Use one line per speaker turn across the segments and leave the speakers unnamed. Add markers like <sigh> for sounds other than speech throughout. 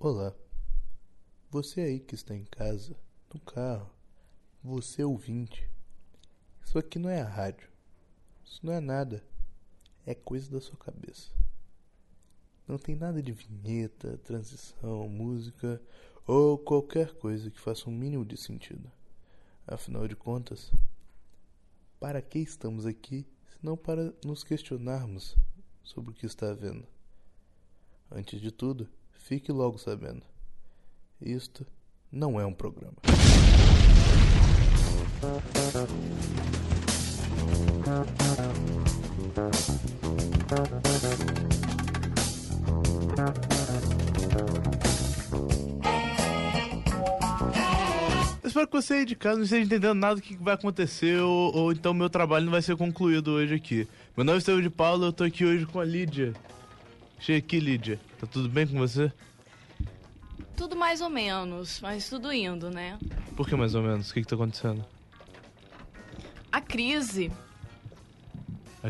Olá. Você aí que está em casa, no carro, você ouvinte. Isso aqui não é a rádio. Isso não é nada. É coisa da sua cabeça. Não tem nada de vinheta, transição, música ou qualquer coisa que faça um mínimo de sentido. Afinal de contas, para que estamos aqui se não para nos questionarmos sobre o que está havendo? Antes de tudo, fique logo sabendo: isto não é um programa.
Espero que você aí de casa não esteja entendendo nada do que vai acontecer ou, ou então meu trabalho não vai ser concluído hoje aqui. Meu nome é Estevão de Paulo eu tô aqui hoje com a Lídia. Chega aqui, Lídia. Tá tudo bem com você?
Tudo mais ou menos, mas tudo indo, né?
Por que mais ou menos? O que que tá acontecendo?
A crise.
A,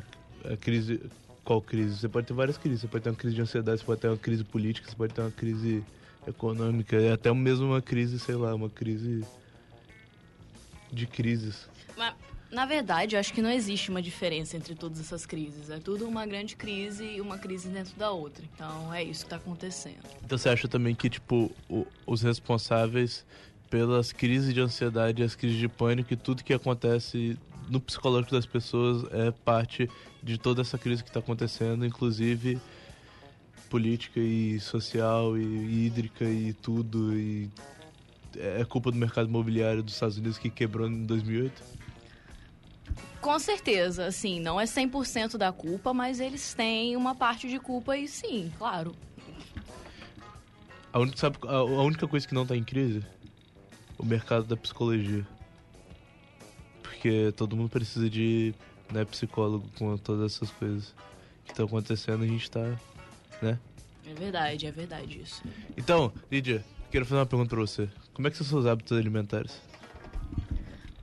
a crise... Qual crise? Você pode ter várias crises. Você pode ter uma crise de ansiedade, você pode ter uma crise política, você pode ter uma crise econômica, e até mesmo uma crise, sei lá, uma crise de crises.
Mas, na verdade, eu acho que não existe uma diferença entre todas essas crises. É tudo uma grande crise e uma crise dentro da outra. Então é isso que tá acontecendo.
Então você acha também que, tipo, o- os responsáveis pelas crises de ansiedade, as crises de pânico e tudo que acontece no psicológico das pessoas é parte de toda essa crise que está acontecendo, inclusive política e social e, e hídrica e tudo e é culpa do mercado imobiliário dos Estados Unidos que quebrou em 2008?
Com certeza, assim, não é 100% da culpa, mas eles têm uma parte de culpa e sim, claro.
A única, sabe, a, a única coisa que não tá em crise? O mercado da psicologia. Porque todo mundo precisa de né, psicólogo com todas essas coisas que estão acontecendo, a gente tá, né?
É verdade, é verdade isso.
Então, Lídia, quero fazer uma pergunta pra você. Como é que são seus hábitos alimentares?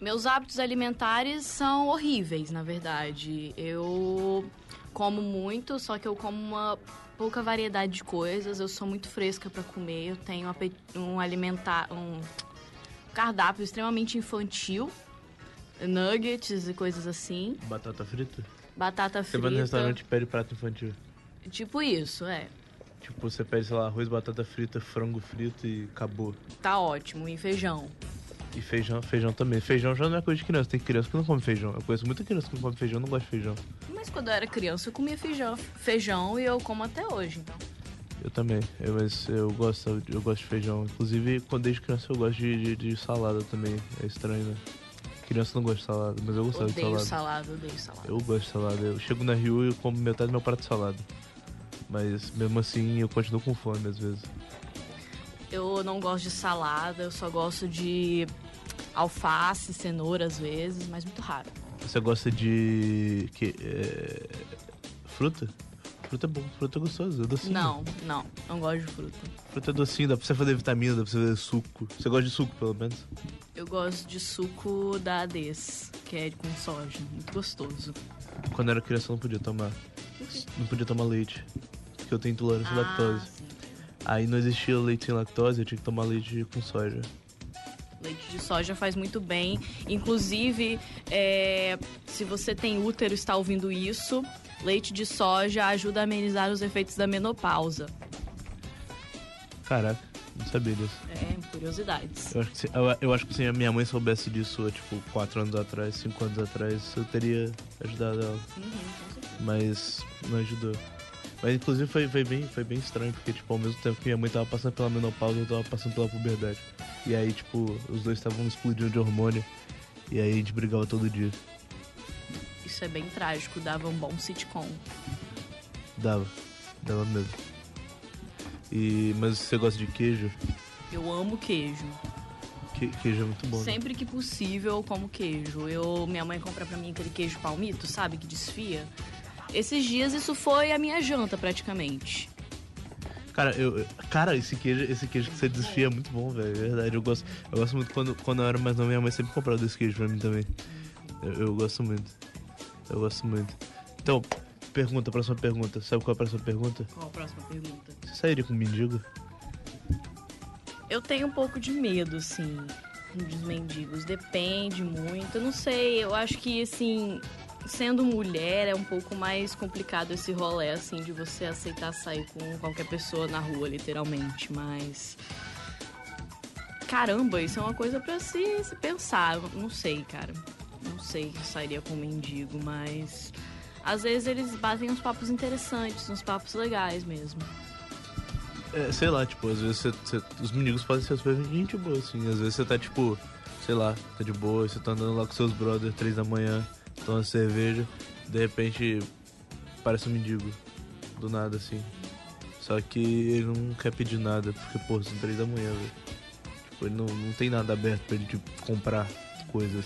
Meus hábitos alimentares são horríveis, na verdade. Eu como muito, só que eu como uma pouca variedade de coisas. Eu sou muito fresca pra comer. Eu tenho um alimentar um cardápio extremamente infantil, nuggets e coisas assim,
Batata frita?
batata
Você vai no
frita.
restaurante e pede prato infantil.
Tipo isso, é.
Tipo, você pede, sei lá, arroz, batata frita, frango frito e acabou.
Tá ótimo. E feijão.
E feijão, feijão também. Feijão já não é coisa de criança, tem criança que não come feijão. Eu conheço muita criança que não come feijão, não gosta de feijão.
Mas quando eu era criança, eu comia feijão, feijão e eu como até hoje, então.
Eu também, eu, mas eu gosto, eu gosto de feijão. Inclusive, quando desde criança eu gosto de, de, de salada também. É estranho, né? Criança não gosta de salada, mas eu gostava de
Odeio
salada.
salada, odeio salada.
Eu gosto de salada. Eu chego na Rio e como metade do meu prato de salada. Mas mesmo assim eu continuo com fome às vezes.
Eu não gosto de salada, eu só gosto de alface, cenoura às vezes, mas muito raro.
Você gosta de. que é, Fruta? Fruta é bom, fruta é gostoso, é docinho.
Não, não, não gosto de fruta.
Fruta é docinho, dá pra você fazer vitamina, dá pra você fazer suco. Você gosta de suco, pelo menos?
Eu gosto de suco da Ades, que é com soja, muito gostoso.
Quando eu era criança eu não podia tomar. Não podia tomar leite. Porque eu tenho intolerância à lactose.
Ah, sim.
Aí não existia leite sem lactose, eu tinha que tomar leite com soja.
Leite de soja faz muito bem. Inclusive, é, se você tem útero e está ouvindo isso, leite de soja ajuda a amenizar os efeitos da menopausa.
Caraca, não sabia disso.
É, curiosidades.
Eu acho que se, eu, eu acho que se a minha mãe soubesse disso tipo, 4 anos atrás, 5 anos atrás, eu teria ajudado ela.
Uhum, com certeza.
Mas não ajudou. Mas inclusive foi, foi, bem, foi bem estranho, porque tipo, ao mesmo tempo que minha mãe tava passando pela menopausa, eu tava passando pela puberdade. E aí, tipo, os dois estavam explodindo de hormônio. E aí a gente brigava todo dia.
Isso é bem trágico, dava um bom sitcom.
Dava. Dava mesmo. E, mas você gosta de queijo?
Eu amo queijo.
Que, queijo é muito bom. né?
Sempre que possível, eu como queijo. Eu, minha mãe compra pra mim aquele queijo palmito, sabe? Que desfia. Esses dias isso foi a minha janta, praticamente.
Cara, eu, cara, esse queijo, esse queijo que você desfia é muito bom, velho. É verdade. Eu gosto, eu gosto muito quando, quando eu era mais novo, minha mãe sempre comprava desse queijo pra mim também. Eu, eu gosto muito. Eu gosto muito. Então, pergunta, próxima pergunta. Sabe qual é a próxima pergunta?
Qual a próxima pergunta?
Você sairia com um mendigo?
Eu tenho um pouco de medo, assim, dos mendigos. Depende muito. Eu não sei, eu acho que, assim, sendo mulher é um pouco mais complicado esse rolê, assim, de você aceitar sair com qualquer pessoa na rua, literalmente. Mas. Caramba, isso é uma coisa para se, se pensar. Não sei, cara. Não sei se sairia com um mendigo, mas. Às vezes eles batem uns papos interessantes, uns papos legais mesmo.
É, sei lá, tipo, às vezes você, você, os mendigos podem ser super gente boa, assim. Às vezes você tá, tipo, sei lá, tá de boa, você tá andando lá com seus brothers três da manhã, toma cerveja, de repente parece um mendigo. Do nada, assim. Só que ele não quer pedir nada, porque, pô, são três da manhã, velho. Tipo, ele não, não tem nada aberto pra ele, tipo, comprar coisas.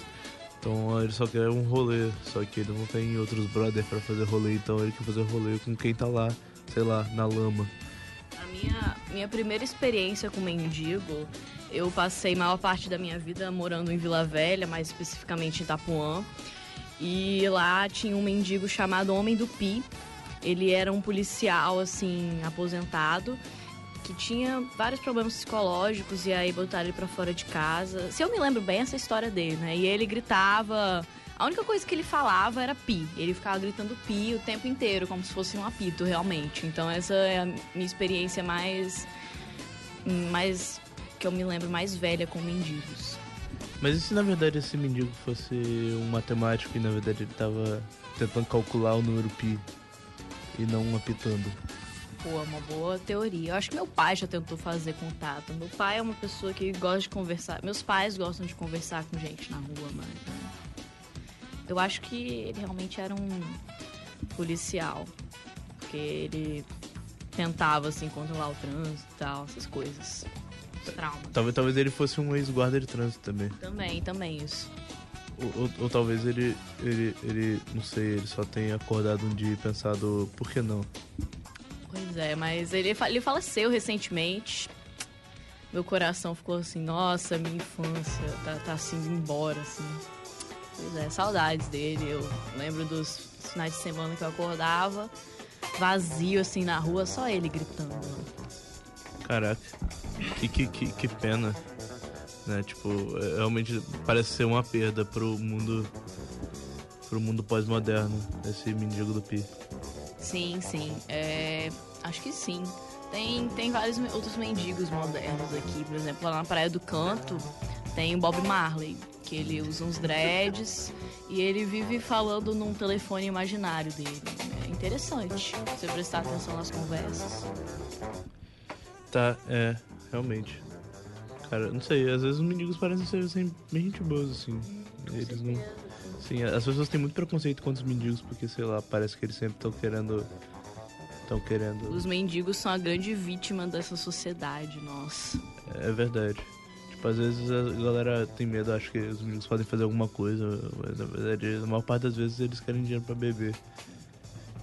Então ele só quer um rolê, só que ele não tem outros brothers para fazer rolê, então ele quer fazer rolê com quem tá lá, sei lá, na lama.
A minha, minha primeira experiência com mendigo, eu passei maior parte da minha vida morando em Vila Velha, mais especificamente em Itapuã. E lá tinha um mendigo chamado Homem do Pi. Ele era um policial, assim, aposentado, que tinha vários problemas psicológicos e aí botaram ele pra fora de casa. Se eu me lembro bem essa história dele, né? E ele gritava. A única coisa que ele falava era pi. Ele ficava gritando pi o tempo inteiro, como se fosse um apito, realmente. Então essa é a minha experiência mais. mais. que eu me lembro mais velha com mendigos.
Mas e se na verdade esse mendigo fosse um matemático e na verdade ele tava tentando calcular o número pi e não apitando?
Pô, é uma boa teoria. Eu acho que meu pai já tentou fazer contato. Meu pai é uma pessoa que gosta de conversar. Meus pais gostam de conversar com gente na rua, mas. Né? Eu acho que ele realmente era um policial. Porque ele tentava, assim, controlar o trânsito e tal, essas coisas. Trauma.
Talvez, talvez ele fosse um ex-guarda de trânsito também.
Também, também isso.
Ou, ou, ou, talvez ele, ele, ele, não sei, ele só tenha acordado um dia e pensado, por que não?
Pois é, mas ele, ele faleceu recentemente. Meu coração ficou assim, nossa, minha infância tá, tá assim embora, assim. Pois é, saudades dele. Eu lembro dos finais de semana que eu acordava, vazio assim na rua, só ele gritando.
Caraca, que, que, que, que pena. Né? Tipo, é, realmente parece ser uma perda pro mundo pro mundo pós-moderno, esse mendigo do Pi.
Sim, sim. É, acho que sim. Tem, tem vários outros mendigos modernos aqui. Por exemplo, lá na Praia do Canto tem o Bob Marley, que ele usa uns dreads e ele vive falando num telefone imaginário dele. É interessante você prestar atenção nas conversas.
Tá, é, realmente. Cara, não sei, às vezes os mendigos parecem ser assim, bem gente boas, assim. Eles não. Sim, as pessoas têm muito preconceito contra os mendigos porque, sei lá, parece que eles sempre estão querendo. Estão querendo.
Os mendigos são a grande vítima dessa sociedade, nossa.
É verdade. Tipo, às vezes a galera tem medo, acha que os mendigos podem fazer alguma coisa, mas na verdade, a maior parte das vezes eles querem dinheiro pra beber.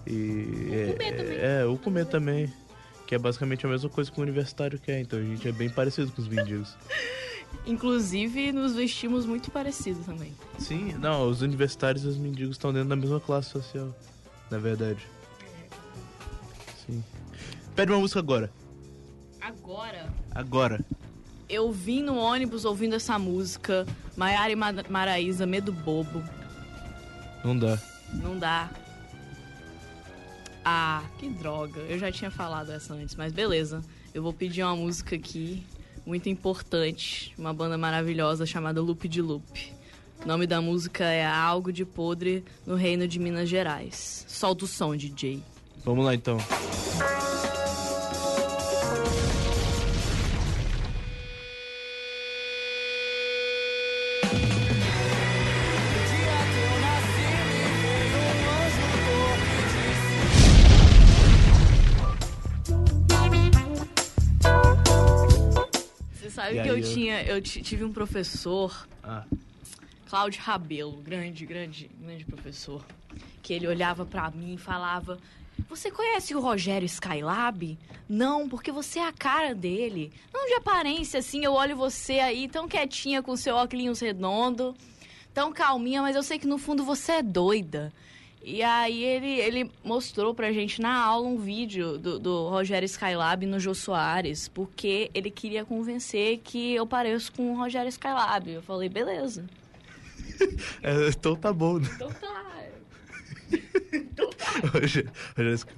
E. Ou é, comer também.
É, ou comer também. Que é basicamente a mesma coisa que o universitário quer, então a gente é bem parecido com os mendigos. <laughs>
Inclusive, nos vestimos muito parecidos também.
Sim, não, os universitários e os mendigos estão dentro da mesma classe social, na verdade. Sim. Pede uma música agora.
Agora?
Agora.
Eu vim no ônibus ouvindo essa música, Maiara e Maraísa, Medo Bobo.
Não dá.
Não dá. Ah, que droga. Eu já tinha falado essa antes, mas beleza. Eu vou pedir uma música aqui muito importante, uma banda maravilhosa chamada Loop de Loop. O nome da música é Algo de Podre no Reino de Minas Gerais. Solta o som, DJ.
Vamos lá então.
Sabe que eu, eu, tinha, eu tive um professor, ah. Cláudio Rabelo, grande, grande, grande professor, que ele olhava para mim e falava: Você conhece o Rogério Skylab? Não, porque você é a cara dele. Não de aparência assim, eu olho você aí tão quietinha com seu óculos redondo, tão calminha, mas eu sei que no fundo você é doida. E aí ele, ele mostrou pra gente na aula um vídeo do, do Rogério Skylab no Jô Soares, porque ele queria convencer que eu pareço com o Rogério Skylab. Eu falei, beleza. <laughs>
É, então tá bom, né?
Então tá.
Rogério,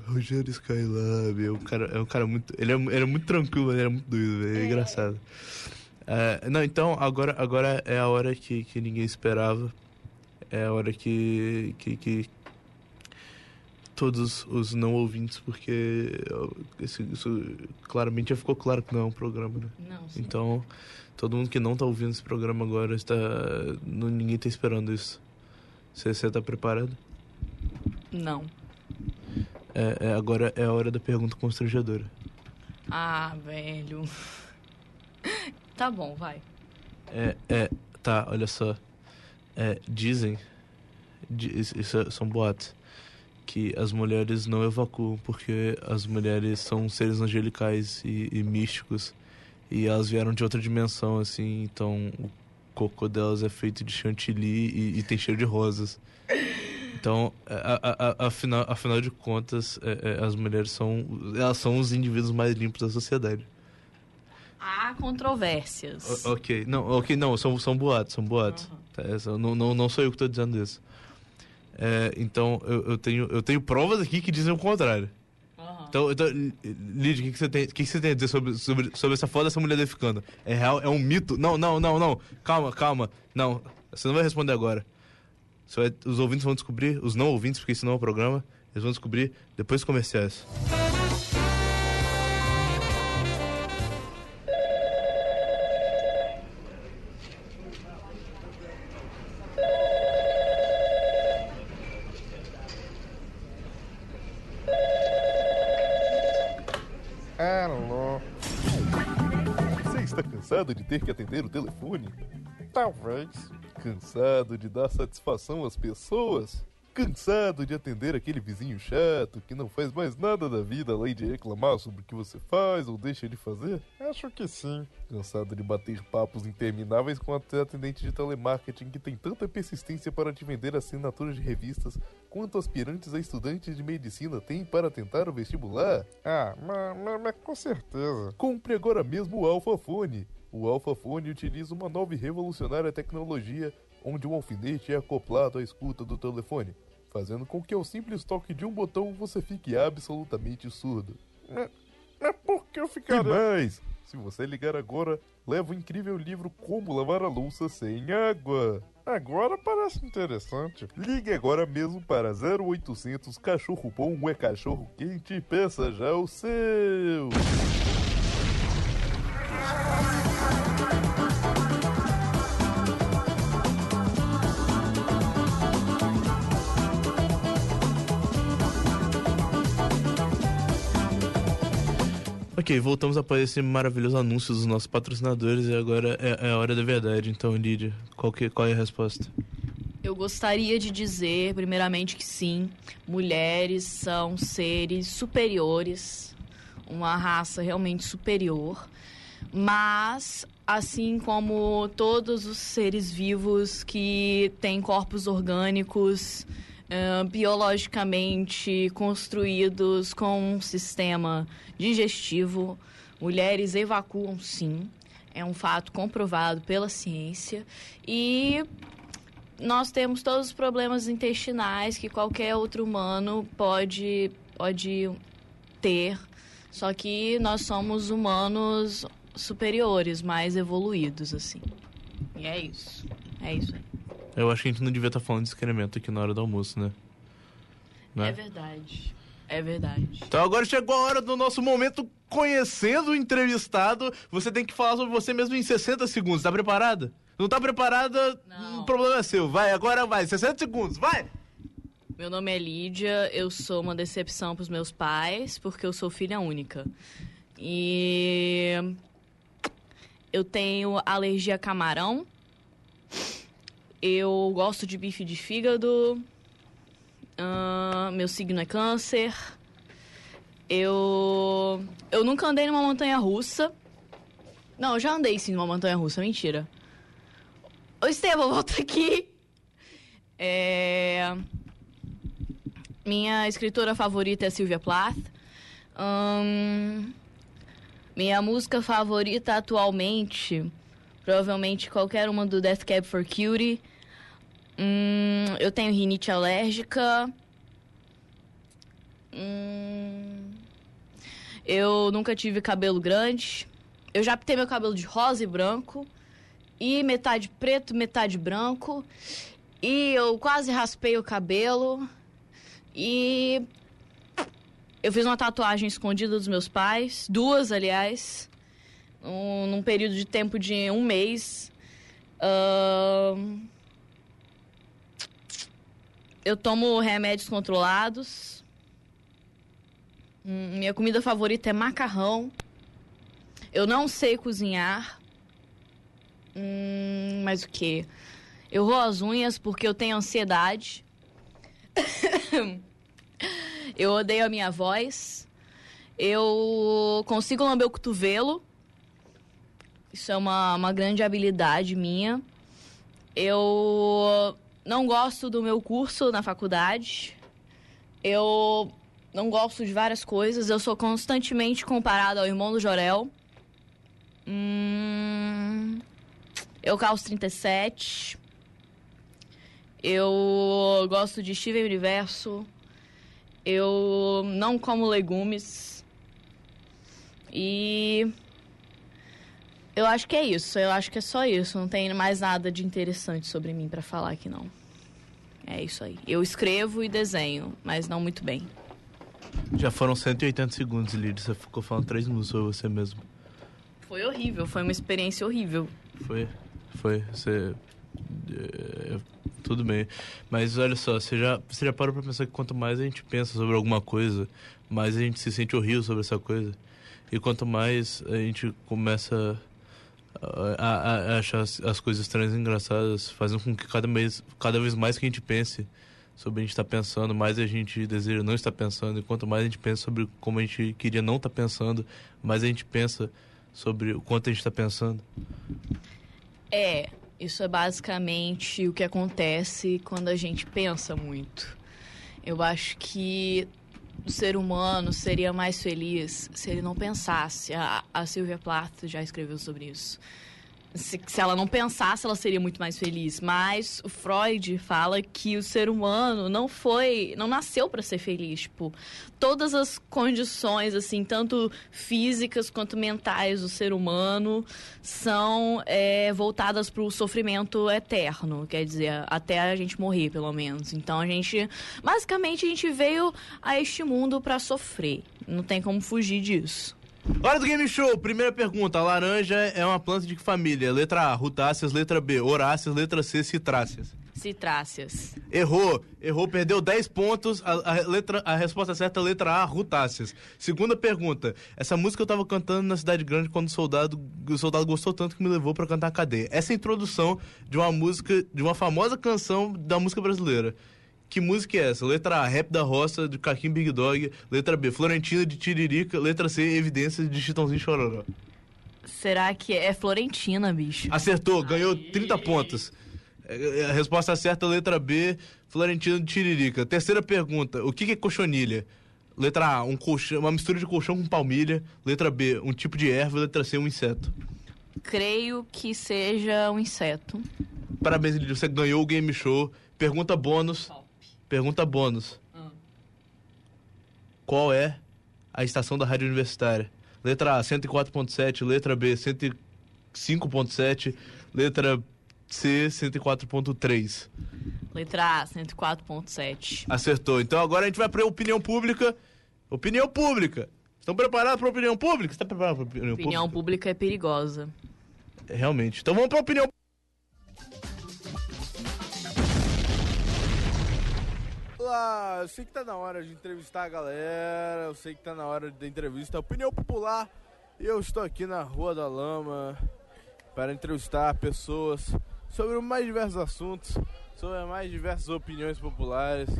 Rogério Skylab é um cara, é um cara muito. Ele, é, ele é muito tranquilo, ele é muito doido, é, é. engraçado. É, não, então agora, agora é a hora que, que ninguém esperava. É a hora que, que, que todos os não ouvintes, porque isso, isso, claramente já ficou claro que não é um programa, né?
Não, sim.
Então, todo mundo que não está ouvindo esse programa agora está. Não, ninguém está esperando isso. Você está preparado?
Não.
É, é, agora é a hora da pergunta constrangedora.
Ah, velho. <laughs> tá bom, vai.
É, é, tá, olha só. É, dizem, isso são boatos, que as mulheres não evacuam porque as mulheres são seres angelicais e, e místicos e elas vieram de outra dimensão, assim, então o cocô delas é feito de chantilly e, e tem cheiro de rosas. Então, a, a, a, afinal, afinal de contas, é, é, as mulheres são, elas são os indivíduos mais limpos da sociedade.
Há controvérsias.
O, ok, não, ok, não, são, são boatos, são boatos. Uhum. Tá, não, não, não sou eu que estou dizendo isso. É, então, eu, eu, tenho, eu tenho provas aqui que dizem o contrário. Uhum. Então, então Lídia, o que, que, você tem, que, que você tem a dizer sobre, sobre, sobre essa foda dessa mulher defecando? É real? É um mito? Não, não, não, não. Calma, calma. Não, você não vai responder agora. Vai, os ouvintes vão descobrir, os não ouvintes, porque isso não é um programa, eles vão descobrir depois dos comerciais.
Alô? Cansado de ter que atender o telefone? Talvez. Cansado de dar satisfação às pessoas? Cansado de atender aquele vizinho chato que não faz mais nada da vida além de reclamar sobre o que você faz ou deixa de fazer? Acho que sim. Cansado de bater papos intermináveis com a atendente de telemarketing que tem tanta persistência para te vender assinaturas de revistas quanto aspirantes a estudantes de medicina têm para tentar o vestibular? Ah, mas, mas, mas com certeza. Compre agora mesmo o Alphafone o Alphafone utiliza uma nova e revolucionária tecnologia onde um alfinete é acoplado à escuta do telefone, fazendo com que ao simples toque de um botão você fique absolutamente surdo. Mas, mas por que eu ficaria... E mais, se você ligar agora, leva o incrível livro Como Lavar a Louça Sem Água. Agora parece interessante. Ligue agora mesmo para 0800 Cachorro Bom é Cachorro Quente e peça já o seu.
Ok, voltamos após esse maravilhoso anúncio dos nossos patrocinadores e agora é, é, a hora da verdade. Então, Lídia, qual, que, qual é a resposta?
Eu gostaria de dizer, primeiramente, que sim, mulheres são seres superiores, uma raça realmente superior, mas assim como todos os seres vivos que têm corpos orgânicos uh, biologicamente construídos com um sistema digestivo. Mulheres evacuam sim, é um fato comprovado pela ciência. E nós temos todos os problemas intestinais que qualquer outro humano pode, pode ter, só que nós somos humanos superiores, mais evoluídos, assim. E é isso. É isso aí.
Eu acho que a gente não devia estar falando de excremento aqui na hora do almoço, né?
né? É verdade. É verdade.
Então agora chegou a hora do nosso momento conhecendo o entrevistado. Você tem que falar sobre você mesmo em 60 segundos. Tá preparada? Não tá preparada? Não. O problema é seu. Vai, agora vai. 60 segundos, vai!
Meu nome é Lídia, eu sou uma decepção pros meus pais, porque eu sou filha única. E eu tenho alergia a camarão. Eu gosto de bife de fígado. Uh, meu signo é câncer. Eu. Eu nunca andei numa montanha russa. Não, eu já andei sim numa montanha russa, mentira. Ô Estevam, <laughs> volta aqui. É. Minha escritora favorita é Sylvia Plath. Minha música favorita atualmente, provavelmente qualquer uma do Death Cab for Cutie. Hum, eu tenho rinite alérgica. Hum, eu nunca tive cabelo grande. Eu já pintei meu cabelo de rosa e branco. E metade preto, metade branco. E eu quase raspei o cabelo. E eu fiz uma tatuagem escondida dos meus pais. Duas, aliás. Um, num período de tempo de um mês. Uh, eu tomo remédios controlados. Hum, minha comida favorita é macarrão. Eu não sei cozinhar. Hum, mas o que? Eu roo as unhas porque eu tenho ansiedade. <coughs> eu odeio a minha voz. Eu consigo lamber o cotovelo. Isso é uma, uma grande habilidade minha. Eu não gosto do meu curso na faculdade. Eu não gosto de várias coisas. Eu sou constantemente comparado ao irmão do Jorel. Hum, eu calço 37. Eu gosto de Steven Universo. Eu não como legumes. E eu acho que é isso. Eu acho que é só isso. Não tem mais nada de interessante sobre mim para falar aqui não. É isso aí. Eu escrevo e desenho, mas não muito bem.
Já foram 180 segundos, Lídia. Você ficou falando três minutos sobre você mesmo.
Foi horrível, foi uma experiência horrível.
Foi, foi. Você. É, tudo bem. Mas olha só, você já, você já parou pra pensar que quanto mais a gente pensa sobre alguma coisa, mais a gente se sente horrível sobre essa coisa. E quanto mais a gente começa a, a, a achar as, as, coisas estranhas e engraçadas, fazendo com que cada vez, cada vez mais que a gente pense sobre a gente estar tá pensando, mais a gente deseja não estar pensando. E quanto mais a gente pensa sobre como a gente queria não estar tá pensando, mais a gente pensa sobre o quanto a gente está pensando?
É, isso é basicamente o que acontece quando a gente pensa muito. Eu acho que o ser humano seria mais feliz se ele não pensasse. A, a Sylvia Plath já escreveu sobre isso se, se, ela não pensasse, ela seria muito mais feliz. Mas o Freud fala que o ser humano não foi, não nasceu para ser feliz. Tipo, todas as condições, assim, tanto físicas quanto mentais do ser humano são é, voltadas para o sofrimento eterno. Quer dizer, até a gente morrer, pelo menos. Então a gente, basicamente, a gente veio a este mundo para sofrer. Não tem como fugir disso.
Hora do Game Show, primeira pergunta. A laranja é uma planta de que família? Letra A, rutáceas. Letra B, horáceas. Letra C, citráceas.
Citráceas.
Errou, errou, perdeu 10 pontos. A, a, letra, a resposta certa é letra A, rutáceas. Segunda pergunta. Essa música eu tava cantando na cidade grande quando o soldado, o soldado gostou tanto que me levou para cantar a cadeia. Essa é a introdução de uma música, de uma famosa canção da música brasileira. Que música é essa? Letra A, Rap da Roça, de Caquim Big Dog. Letra B, Florentina de Tiririca. Letra C, Evidências de Chitãozinho Chororó.
Será que é Florentina, bicho?
Acertou, ganhou 30 pontos. É, é, a resposta certa, letra B, Florentina de Tiririca. Terceira pergunta, o que é cochonilha? Letra A, um colchão, uma mistura de colchão com palmilha. Letra B, um tipo de erva. Letra C, um inseto.
Creio que seja um inseto.
Parabéns, Lidia, você ganhou o game show. Pergunta bônus. Pergunta bônus. Hum. Qual é a estação da rádio universitária? Letra A, 104.7. Letra B, 105.7. Letra C, 104.3.
Letra A, 104.7.
Acertou. Então agora a gente vai para opinião pública. Opinião pública. Estão preparados para opinião pública? Você está preparado para opinião,
opinião pública? Opinião pública é perigosa.
Realmente. Então vamos para opinião
Olá, eu sei que tá na hora de entrevistar a galera, eu sei que tá na hora da entrevista Opinião Popular e eu estou aqui na Rua da Lama para entrevistar pessoas sobre mais diversos assuntos, sobre mais diversas opiniões populares.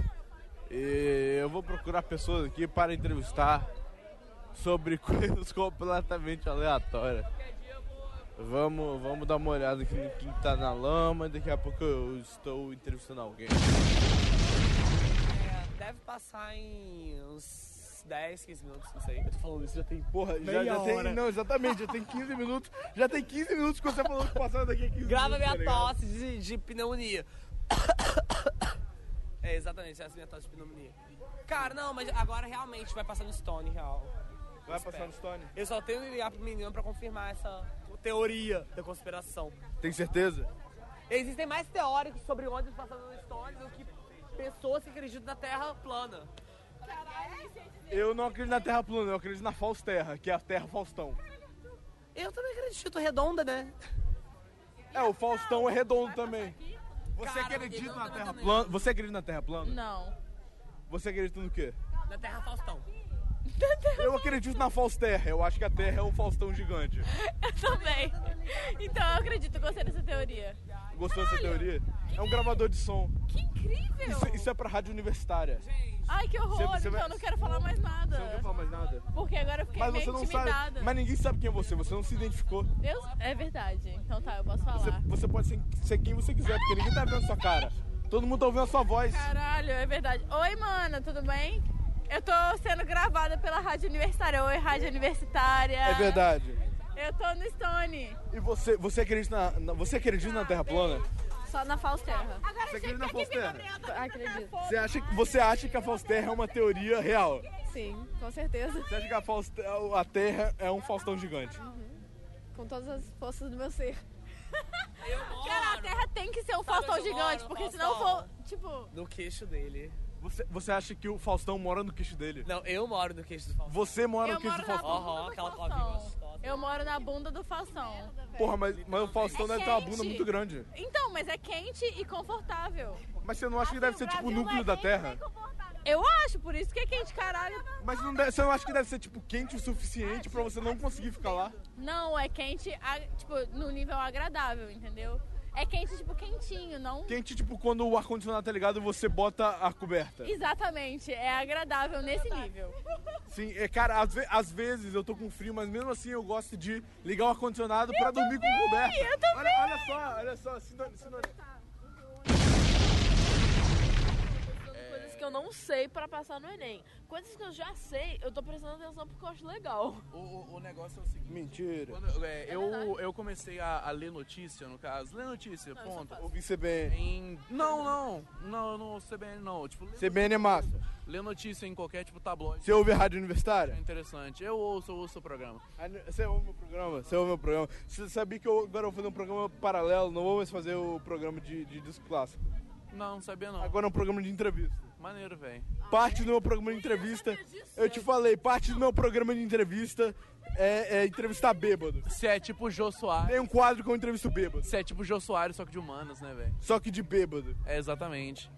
E eu vou procurar pessoas aqui para entrevistar sobre <laughs> coisas completamente aleatórias. Vamos, vamos dar uma olhada aqui no quem tá na lama, daqui a pouco eu estou entrevistando alguém.
Deve passar em uns 10, 15 minutos, não sei. Eu tô falando isso já tem.
Porra, já, já tem. Não, exatamente, já tem 15 minutos. Já tem 15 minutos que você falou que passava daqui a 15
Grava
minutos.
minha
tá ligado?
tosse de, de pneumonia. <coughs> É, exatamente, essa é a minha tosse de pneumonia. Cara, não, mas agora realmente vai passar no Stone, real.
Vai
Espero.
passar no Stone?
Eu só tenho que ligar pro menino pra confirmar essa teoria da conspiração.
Tem certeza?
Existem mais teóricos sobre ônibus passando no Stone do que pessoas que acreditam na Terra plana.
Eu não acredito na Terra plana, eu acredito na Falsa Terra, que é a Terra Faustão.
Eu também acredito redonda, né?
É, o Faustão é redondo também. Você
Cara,
acredita
eu
na Terra plana? Você acredita na Terra plana?
Não.
Você acredita no quê?
Na Terra Faustão.
Eu acredito na Falsa Terra. Eu acho que a Terra é um Faustão gigante. <laughs>
Eu também. Então eu acredito, gostei dessa teoria.
Gostou dessa teoria? É um gravador de som.
Que incrível!
Isso, isso é pra rádio universitária.
Ai, que horror,
Você- você
então
vai-
eu não quero falar mais nada.
Você não quer falar mais nada?
Porque agora eu fiquei
Mas
meio
você não
intimidada.
sabe. Mas ninguém sabe quem é você, você não se identificou.
Eu... É verdade. Então tá, eu posso falar.
Você, você pode ser, ser quem você quiser, porque ninguém tá vendo sua cara. Todo mundo tá ouvindo a sua voz.
Caralho, é verdade. Oi, mana, tudo bem? Eu tô sendo gravada pela Rádio Universitária. Oi, Rádio Universitária.
É verdade.
Eu tô no Stone.
E você, você acredita na, na- você acredita na Terra plana?
Só na Falsterra.
Você acredita na Falsa Terra?
Acredito.
Você acha, que- você acha que a Falsa Terra é uma teoria real?
Sim, com certeza.
Você acha que a, Falsa, a Terra é um Faustão gigante?
Com todas as forças do meu ser. <laughs>
Eu moro
Cara, a Terra tem que ser um
Sabe
Faustão gigante,
moro,
porque senão for, tipo...
no queixo dele.
Você, você acha que o Faustão mora no queixo dele?
Não, eu moro no queixo do Faustão.
Você mora
Eu
no queixo
moro
do Faustão?
Aham, aquela
Faustão. Eu moro na bunda do Faustão.
Porra, mas, mas o Faustão
É
deve ter uma bunda muito grande.
Então, mas é quente e confortável.
Mas você não acha que deve ser tipo o
é
núcleo da Terra?
Eu acho, por isso que é quente, caralho.
Mas não deve- você não acha que deve ser tipo quente o suficiente pra você não conseguir ficar lá?
Não, é quente, a- tipo, no nível agradável, entendeu? É quente, tipo, quentinho, não...
Quente tipo quando o ar-condicionado tá ligado você bota a coberta.
Exatamente, é agradável nesse nível.
Sim, é, cara, às, ve- às vezes eu tô com frio, mas mesmo assim eu gosto de ligar o ar-condicionado pra dormir com coberta.
eu também.
Olha, olha só, olha só, sino-
que eu não sei pra passar no Enem. Coisas que eu já sei, eu tô prestando atenção porque eu acho legal.
O, o- o negócio é o seguinte.
Mentira.
Quando, é, eu, eu comecei a, a ler notícia, no caso. Ler notícia,
Não,
ponto.
isso eu
Ouvi CBN.
Em... Não, não. Não, eu não CBN não. Tipo,
CBN é massa.
ler notícia em qualquer tipo tabloide.
Você ouve a rádio
É
universitária?
interessante. Eu ouço, eu ouço o programa.
Você ouve meu programa? Você ouve meu programa? Você sabia que eu agora vou fazer um programa paralelo, não vou mais fazer o programa de, de disco clássico.
Não, não sabia não.
Agora é um programa de entrevista.
Maneiro, velho.
Parte do meu programa de entrevista, eu te falei, parte do meu programa de entrevista é, é entrevistar bêbado.
Você é tipo o Jô Soares.
Tem um quadro que eu entrevisto bêbado,
Você é tipo o Jô Soares, só que de humanas, né, velho?
só que de bêbado.
É, exatamente.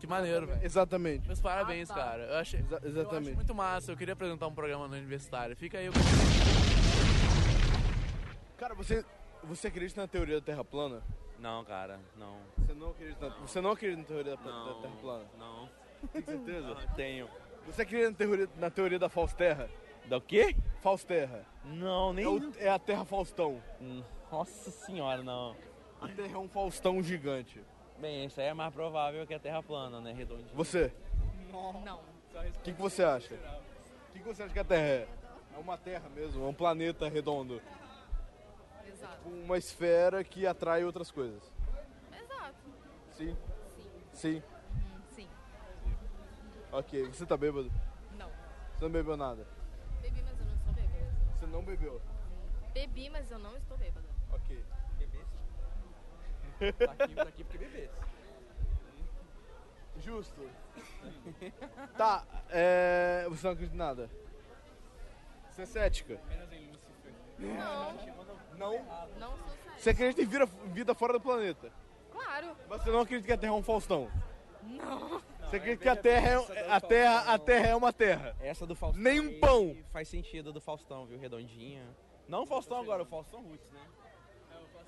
Que maneiro, velho.
Exatamente.
Meus parabéns,
Ah, tá.
cara. Eu achei,
Exa-
eu acho
exatamente.
muito massa. Eu queria apresentar um programa no universitário. Fica aí o...
Cara, você, você acredita na teoria da Terra plana?
Não, cara, não.
Você não acredita, na- você não acredita na teoria da, da
Não.
Terra plana?
Não.
Tem certeza?
Não <laughs> tenho.
Você acredita na teoria, na teoria da Fausterra?
Do quê?
Fausterra.
Não, nem.
É, o- é a Terra Faustão.
Nossa senhora, não.
A Terra é um Faustão gigante.
Bem, isso aí é mais provável que a Terra plana, né? Redondinha.
Você,
Não.
o que, que você acha? O que, que você acha que a Terra é? É uma Terra mesmo, é um planeta redondo.
Exato.
Com uma esfera que atrai outras coisas.
Exato.
Sim?
Sim.
Sim.
Hum, sim.
Ok, você tá bêbado?
Não.
Você não bebeu nada?
Bebi, mas eu não estou bêbada.
Você não bebeu?
Bebi, mas eu não estou bêbada.
Ok.
Tá aqui, tá aqui porque bebê.
Justo. tá, é... Você não acredita em nada? Você é cética?
Não.
Não?
Não sou séria.
Você acredita em vida, vida fora do planeta?
Claro.
Mas você não acredita que a Terra é um Faustão?
Não.
Você acredita que a Terra é, a terra, a terra é uma Terra?
Essa do Faustão.
Nem um pão.
Faz sentido do Faustão, viu? Redondinha. Não o Faustão agora, o Faustão Roots, né?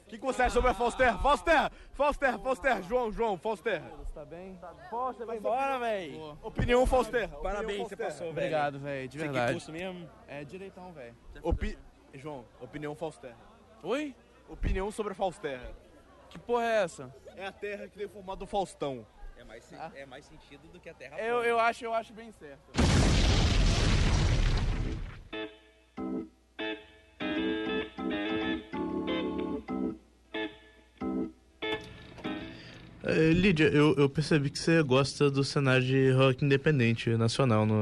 O que, que você acha sobre a Fausterra? Fausterra! Fausterra, Fausterra! João, João, Fausterra!
Tá bem?
Poxa, vai embora, velho.
Opinião Fausterra.
Parabéns, você passou, velho.
Obrigado, velho. De
Você que
verdade.
curso mesmo?
É direitão, velho.
Opi... João, opinião Fausterra.
Oi?
Opinião sobre a Fausterra.
Que porra é essa?
É a terra que deu formato do Faustão.
É mais,
Ah.
é mais sentido do que a Terra
Eu,
plana.
eu, acho, eu acho bem certo.
Lídia, eu, eu percebi que você gosta do cenário de rock independente nacional. No,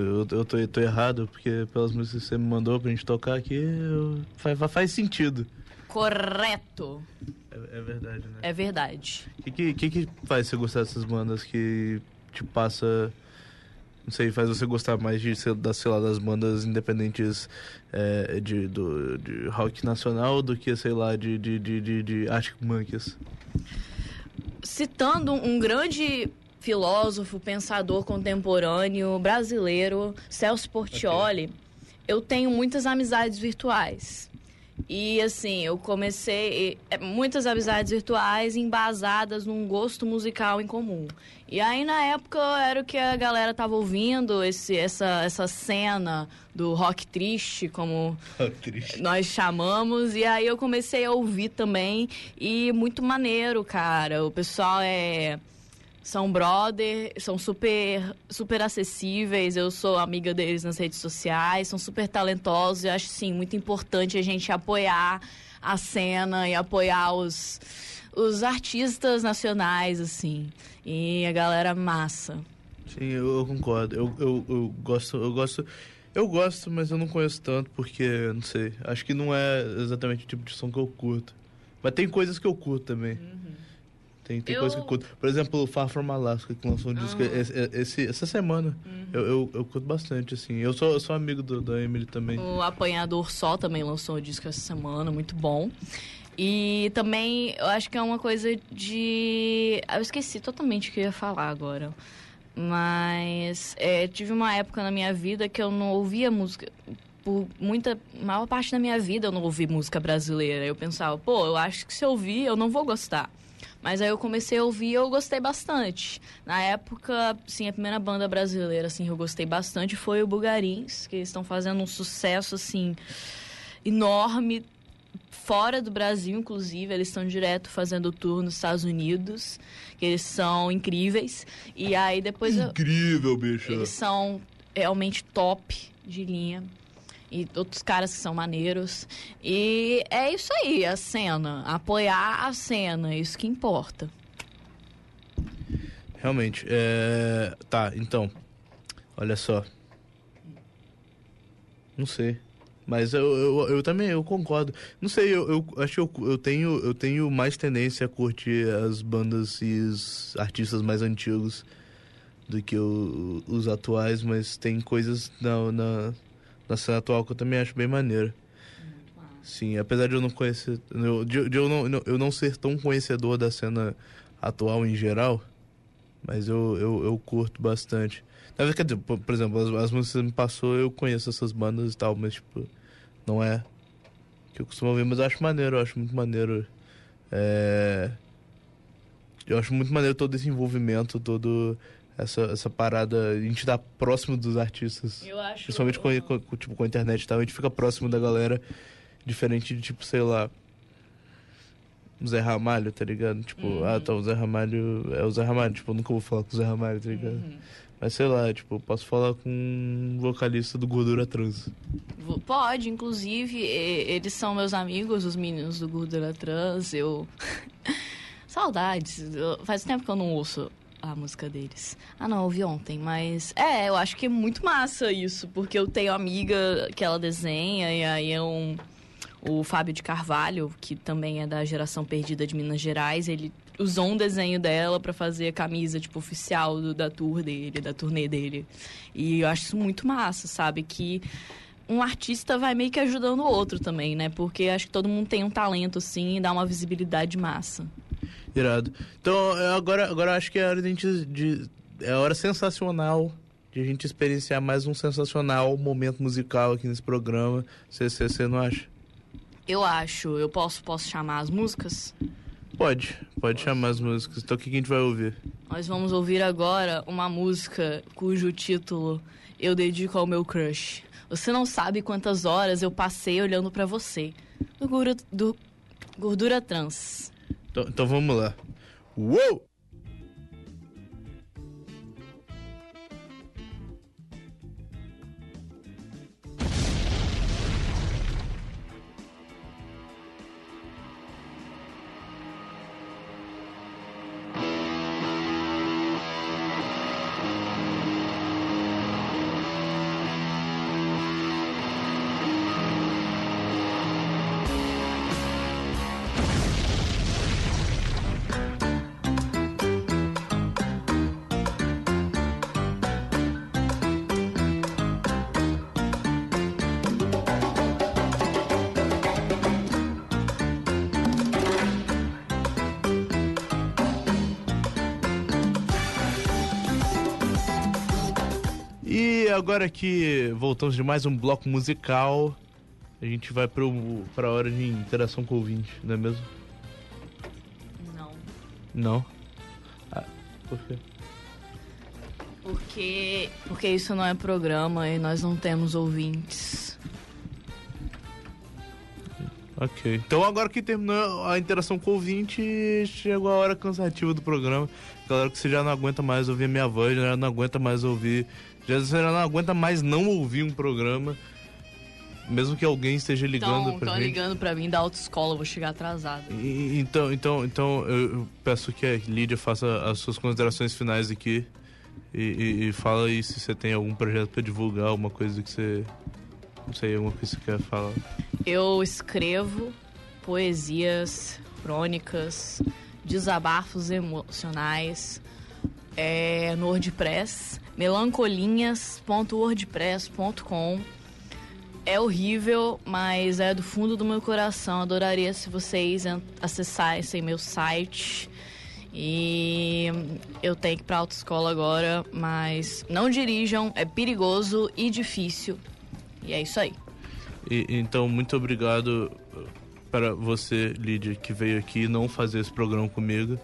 eu eu tô, eu tô errado, porque pelas músicas que você me mandou pra gente tocar aqui, eu- faz, faz sentido.
Correto.
É, é verdade, né?
É verdade.
O que, que, que faz você gostar dessas bandas que te passa. Não sei, faz você gostar mais de, das, sei lá, das bandas independentes é, de, do, de rock nacional do que, sei lá, de, de, de, de, de Arctic Monkeys?
Citando um grande filósofo, pensador contemporâneo brasileiro, Celso Portioli, eu tenho muitas amizades virtuais. E assim, eu comecei é, muitas amizades virtuais embasadas num gosto musical em comum. E aí na época era o que a galera tava ouvindo, esse, essa, essa cena do rock triste, como nós chamamos. E aí eu comecei a ouvir também. E muito maneiro, cara. O pessoal é. São brother, são super, super acessíveis. Eu sou amiga deles nas redes sociais, são super talentosos. Eu acho, sim, muito importante a gente apoiar a cena e apoiar os, os artistas nacionais, assim. E a galera massa.
Sim, eu, eu concordo. Eu, eu, eu gosto, eu gosto. Eu gosto, mas eu não conheço tanto porque, não sei, acho que não é exatamente o tipo de som que eu curto. Mas tem coisas que eu curto também. Tem, tem
Eu-
coisas que eu curto. Por exemplo, o Far From Alaska, que lançou um disco
Ah.
esse, esse- essa semana. Eu, eu, eu curto bastante, assim. Eu sou, eu sou amigo do, da Emily também.
O Apanhador Sol também lançou um disco essa semana, muito bom. E também eu acho que é uma coisa de. Eu esqueci totalmente o que eu ia falar agora. Mas é, tive uma época na minha vida que eu não ouvia música. Por muita. maior parte da minha vida eu não ouvi música brasileira. Eu pensava, pô, eu acho que se eu ouvir eu não vou gostar. Mas aí eu comecei a ouvir e eu gostei bastante. Na época, sim, a primeira banda brasileira assim, que eu gostei bastante foi o Bugarins, que eles estão fazendo um sucesso assim enorme fora do Brasil, inclusive, eles estão direto fazendo tour nos Estados Unidos, que eles são incríveis. E aí depois eu-
Incrível, bicho.
eles são realmente top de linha. E outros caras que são maneiros. E é isso aí, a cena. Apoiar a cena, é isso que importa.
Realmente. É... Tá, então. Olha só. Não sei. Mas eu, eu, eu também eu concordo. Não sei, eu, eu acho que eu, eu, tenho, eu tenho mais tendência a curtir as bandas e os artistas mais antigos do que o- os atuais, mas tem coisas na, na, na cena atual que eu também acho bem maneira. Sim, apesar de eu não conhecer. De, de eu, não, eu não ser tão conhecedor da cena atual em geral, mas eu, eu, eu curto bastante. Na verdade, por, por exemplo, as, as músicas que me passou, eu conheço essas bandas e tal, mas tipo, não é que eu costumo ouvir, mas eu acho maneiro, eu acho muito maneiro. É... Eu acho muito maneiro todo esse envolvimento, todo essa, essa parada, a gente tá próximo dos artistas.
Eu acho-
Principalmente com, com- com, tipo, com a internet e tal, a gente fica próximo da galera, diferente de, tipo, sei lá, Zé Ramalho, tá ligado? Tipo, ah, tá, o Zé Ramalho é o Zé Ramalho, tipo, eu nunca vou falar com o Zé Ramalho, tá ligado? Mas sei lá, tipo, posso falar com um vocalista do Gordura Trans.
Pode, inclusive, eles são meus amigos, os meninos do Gordura Trans. Eu. <laughs> Saudades. Faz tempo que eu não ouço a música deles. Ah, não, ouvi ontem, mas. É, eu acho que é muito massa isso, porque eu tenho amiga que ela desenha, e aí é um. O Fábio de Carvalho, que também é da geração perdida de Minas Gerais, ele usou um desenho dela pra fazer a camisa, tipo, oficial do- da tour dele, da turnê dele. E eu acho isso muito massa, sabe? Que um artista vai meio que ajudando o outro também, né? Porque acho que todo mundo tem um talento, assim, e dá uma visibilidade massa.
Irado. Então, agora, agora eu acho que é a hora de, a gente- de- é a hora sensacional de a gente experienciar mais um sensacional momento musical aqui nesse programa. Você não acha?
Eu acho. Eu posso, posso chamar as músicas?
Pode, pode chamar as músicas. Então o que a gente vai ouvir?
Nós vamos ouvir agora uma música cujo título eu dedico ao meu crush. Você não sabe quantas horas eu passei olhando pra você. Do, gura, do Gordura Trans.
Então, então vamos lá. Uou! Agora que voltamos de mais um bloco musical, a gente vai pro, pra hora de interação com o ouvinte, não é mesmo?
Não.
Não? Ah, por quê?
Porque, porque isso não é programa e nós não temos ouvintes.
Ok. Então agora que terminou a interação com o ouvinte, chegou a hora cansativa do programa. Galera que você já não aguenta mais ouvir minha voz, já não aguenta mais ouvir. Já não aguenta mais não ouvir um programa. Mesmo que alguém esteja ligando
Então,
pra
estão ligando pra mim da autoescola, vou chegar atrasado.
E- Então, então, então eu peço que a Lídia faça as suas considerações finais aqui e, e- e fala aí se você tem algum projeto pra divulgar, alguma coisa que você. Não sei, alguma coisa que você quer falar.
Eu escrevo poesias, crônicas, desabafos emocionais é, no WordPress, melancolinhas.wordpress.com. É horrível, mas é do fundo do meu coração. Adoraria se vocês acessassem meu site. E eu tenho que ir pra autoescola agora, mas não dirijam, é perigoso e difícil. E é isso aí.
E, então, muito obrigado uh, para você, Lídia, que veio aqui não fazer esse programa comigo.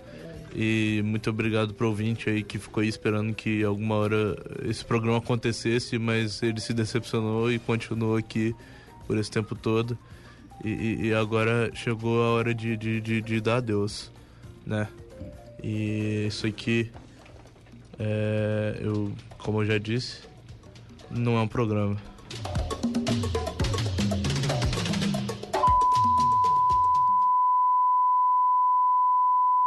E muito obrigado pro ouvinte aí que ficou aí esperando que alguma hora esse programa acontecesse, mas ele se decepcionou e continuou aqui por esse tempo todo. E, e- agora chegou a hora de, de, de, de dar adeus, né? E isso aqui, é, eu, como eu já disse, não é um programa.